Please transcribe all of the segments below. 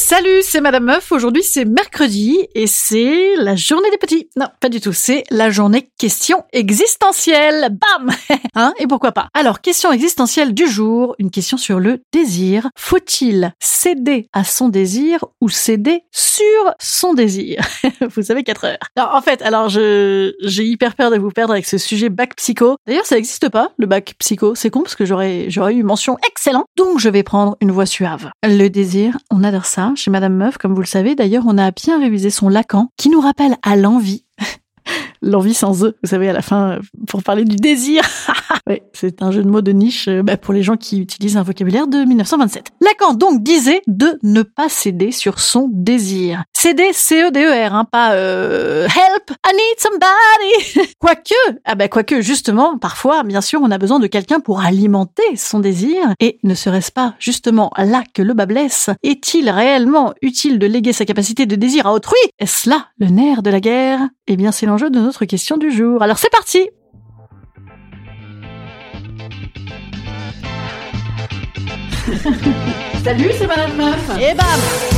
Salut, c'est Madame Meuf. Aujourd'hui, c'est mercredi et c'est la journée des petits. Non, pas du tout. C'est la journée question existentielle. Bam Hein Et pourquoi pas? Alors, question existentielle du jour. Une question sur le désir. Faut-il céder à son désir ou céder sur son désir? Vous savez, 4 heures. Alors, en fait, alors, je j'ai hyper peur de vous perdre avec ce sujet bac psycho. D'ailleurs, ça n'existe pas, le bac psycho. C'est con parce que j'aurais j'aurais eu mention excellent. Donc, je vais prendre une voix suave. Le désir, on adore ça chez Madame Meuf, comme vous le savez. D'ailleurs, on a bien révisé son Lacan, qui nous rappelle à l'envie. L'envie sans eux, vous savez, à la fin, pour parler du désir. oui, c'est un jeu de mots de niche euh, bah, pour les gens qui utilisent un vocabulaire de 1927. Lacan donc disait de ne pas céder sur son désir. Céder, C-E-D-E-R, hein, pas euh, help, I need somebody. quoique, ah bah quoique justement, parfois, bien sûr, on a besoin de quelqu'un pour alimenter son désir. Et ne serait-ce pas justement là que le bas blesse Est-il réellement utile de léguer sa capacité de désir à autrui? Est-ce là le nerf de la guerre? Eh bien, c'est l'enjeu de notre question du jour. Alors c'est parti Salut, c'est Madame Meuf Et bam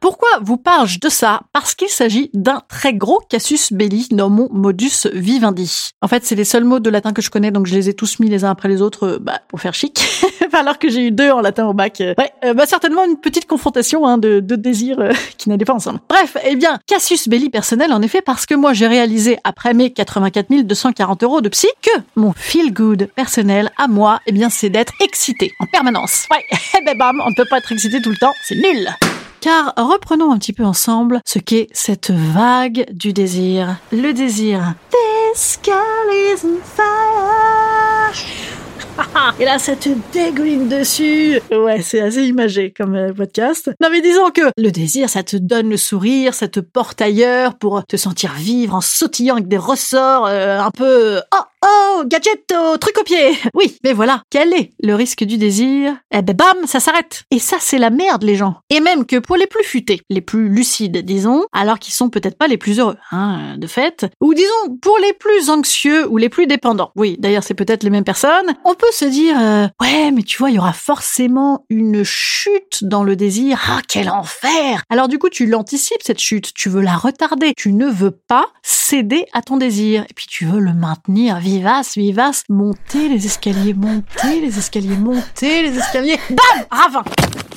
pourquoi vous parle-je de ça? Parce qu'il s'agit d'un très gros casus belli nommons modus vivendi. En fait, c'est les seuls mots de latin que je connais, donc je les ai tous mis les uns après les autres euh, bah, pour faire chic. Alors que j'ai eu deux en latin au bac. Euh, ouais, euh, bah, certainement une petite confrontation hein, de, de désirs qui n'allaient pas ensemble. Bref, eh bien, casus belli personnel en effet, parce que moi j'ai réalisé après mes 84 240 euros de psy que mon feel good personnel à moi, eh bien, c'est d'être excité en permanence. Ouais, eh ben bam, on ne peut pas être excité tout le temps, c'est nul. Car reprenons un petit peu ensemble ce qu'est cette vague du désir. Le désir. This girl is on fire. Et là, ça te dégouline dessus. Ouais, c'est assez imagé comme euh, podcast. Non, mais disons que le désir, ça te donne le sourire, ça te porte ailleurs pour te sentir vivre en sautillant avec des ressorts euh, un peu... Oh, oh, gadget au truc au pied. Oui, mais voilà. Quel est le risque du désir? Eh ben bam, ça s'arrête. Et ça, c'est la merde, les gens. Et même que pour les plus futés, les plus lucides, disons, alors qu'ils sont peut-être pas les plus heureux, hein, de fait, ou disons pour les plus anxieux ou les plus dépendants. Oui, d'ailleurs, c'est peut-être les mêmes personnes. On peut se dire, euh, ouais, mais tu vois, il y aura forcément une chute dans le désir. Ah, quel enfer Alors du coup, tu l'anticipes, cette chute. Tu veux la retarder. Tu ne veux pas céder à ton désir. Et puis tu veux le maintenir vivace, vivace. Monter les escaliers, monter les escaliers, monter les escaliers. Bam Ravin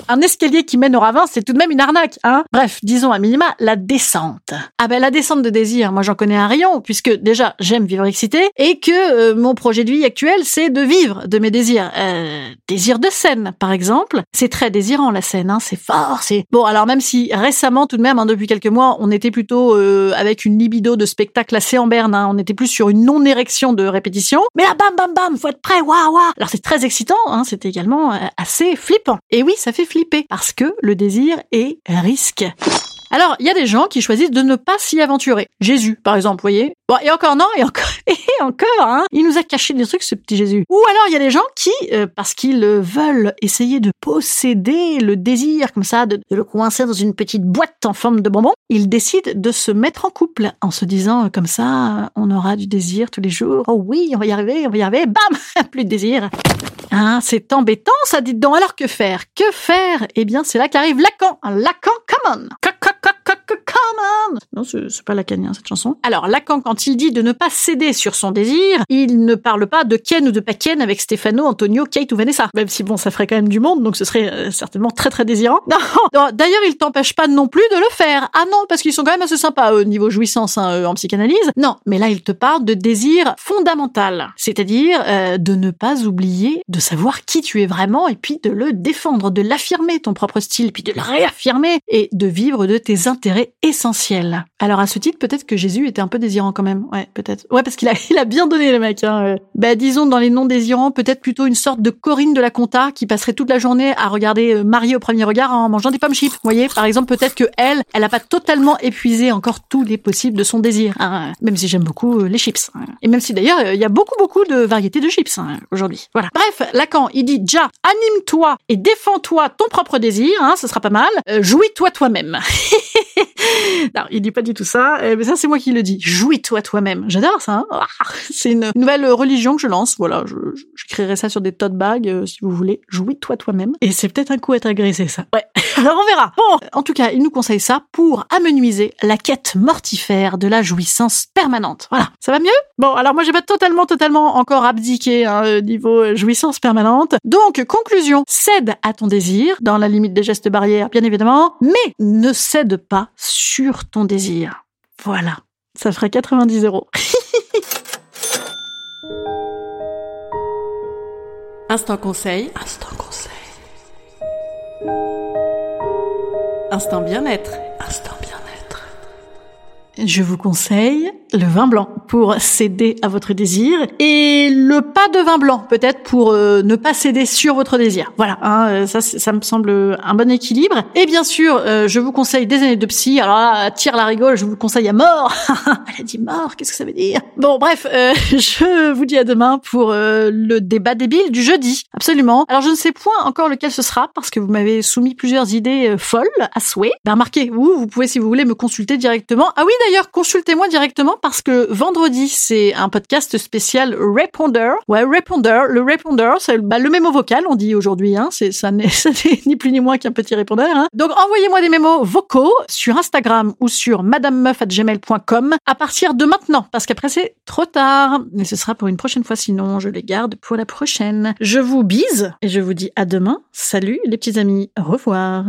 un escalier qui mène au ravin, c'est tout de même une arnaque, hein Bref, disons à minima la descente. Ah ben la descente de désir, moi j'en connais un rayon, puisque déjà j'aime vivre excité et que euh, mon projet de vie actuel c'est de vivre de mes désirs. Euh, désir de scène, par exemple, c'est très désirant la scène, hein, c'est fort, c'est bon. Alors même si récemment tout de même, hein, depuis quelques mois, on était plutôt euh, avec une libido de spectacle assez en berne, hein, on était plus sur une non érection de répétition. Mais là, bam bam bam, faut être prêt, waouh waouh. Alors c'est très excitant, hein, c'est également euh, assez flippant. Et oui, ça fait flipper parce que le désir est risque. Alors, il y a des gens qui choisissent de ne pas s'y aventurer. Jésus, par exemple, voyez. Bon, et encore non, et encore, et encore, hein. Il nous a caché des trucs, ce petit Jésus. Ou alors, il y a des gens qui, euh, parce qu'ils veulent essayer de posséder le désir, comme ça, de, de le coincer dans une petite boîte en forme de bonbon, ils décident de se mettre en couple en se disant, comme ça, on aura du désir tous les jours. Oh oui, on va y arriver, on va y arriver. Bam! Plus de désir. Hein, c'est embêtant, ça, dites donc. Alors que faire? Que faire? Eh bien, c'est là qu'arrive Lacan. Lacan, come on. Co- co- co- co- co- Come on Non, c'est pas lacanien cette chanson. Alors Lacan, quand il dit de ne pas céder sur son désir, il ne parle pas de Ken ou de pas Ken avec Stefano, Antonio, Kate ou Vanessa. Même si bon, ça ferait quand même du monde, donc ce serait euh, certainement très très désirant. Non, d'ailleurs, il t'empêche pas non plus de le faire. Ah non, parce qu'ils sont quand même assez sympas au niveau jouissance hein, en psychanalyse. Non, mais là, il te parle de désir fondamental, c'est-à-dire euh, de ne pas oublier de savoir qui tu es vraiment et puis de le défendre, de l'affirmer ton propre style, puis de le réaffirmer et de vivre de tes intérêts essentiels. Alors à ce titre, peut-être que Jésus était un peu désirant quand même. Ouais, peut-être. Ouais, parce qu'il a, il a bien donné le mec. Hein. Bah disons dans les non désirants, peut-être plutôt une sorte de Corinne de la Compta qui passerait toute la journée à regarder euh, Marie au premier regard en mangeant des pommes chips. Vous voyez, par exemple, peut-être que elle, elle a pas totalement épuisé encore tous les possibles de son désir. Hein. Même si j'aime beaucoup euh, les chips. Hein. Et même si d'ailleurs il y a beaucoup beaucoup de variétés de chips hein, aujourd'hui. Voilà. Bref, Lacan, il dit déjà anime-toi et défends-toi ton propre désir. Hein, ce sera pas mal. Euh, jouis-toi toi-même. non, il dit pas du tout ça, euh, mais ça c'est moi qui le dis. Jouis-toi toi-même. J'adore ça. Hein c'est une nouvelle religion que je lance. Voilà, je, créerai ça sur des tote bags euh, si vous voulez. Jouis-toi toi-même. Et c'est peut-être un coup à être agressé ça. Ouais. Alors on verra. Bon, en tout cas, il nous conseille ça pour amenuiser la quête mortifère de la jouissance permanente. Voilà, ça va mieux? Bon, alors moi j'ai pas totalement, totalement encore abdiqué hein, niveau jouissance permanente. Donc conclusion, cède à ton désir dans la limite des gestes barrières, bien évidemment, mais ne cède pas sur ton désir. Voilà, ça ferait 90 euros. Instant conseil. Instant conseil. Instant bien-être. Instant bien-être. Je vous conseille le vin blanc pour céder à votre désir et le pas de vin blanc peut-être pour euh, ne pas céder sur votre désir. Voilà, hein, euh, ça ça me semble un bon équilibre. Et bien sûr, euh, je vous conseille des années de psy. Alors là, tire la rigole, je vous conseille à mort. Elle a dit mort, qu'est-ce que ça veut dire? Bon, bref, je vous dis à demain pour le débat débile du jeudi. Absolument. Alors je ne sais point encore lequel ce sera parce que vous m'avez soumis plusieurs idées folles à souhait. Ben remarquez, vous, vous pouvez si vous voulez me consulter directement. Ah oui, d'ailleurs, consultez-moi directement parce que vendredi, c'est un podcast spécial répondeur. Ouais, répondeur. Le répondeur, c'est bah, le mémo vocal, on dit aujourd'hui. Hein. C'est ça n'est ni plus ni moins qu'un petit répondeur. Hein. Donc envoyez-moi des mémos vocaux sur Instagram ou sur madamemeuf@gmail.com à partir de maintenant, parce qu'après c'est trop tard. Mais ce sera pour une prochaine fois. Sinon, je les garde pour la prochaine. Je vous bise et je vous dis à demain. Salut les petits amis. Au revoir.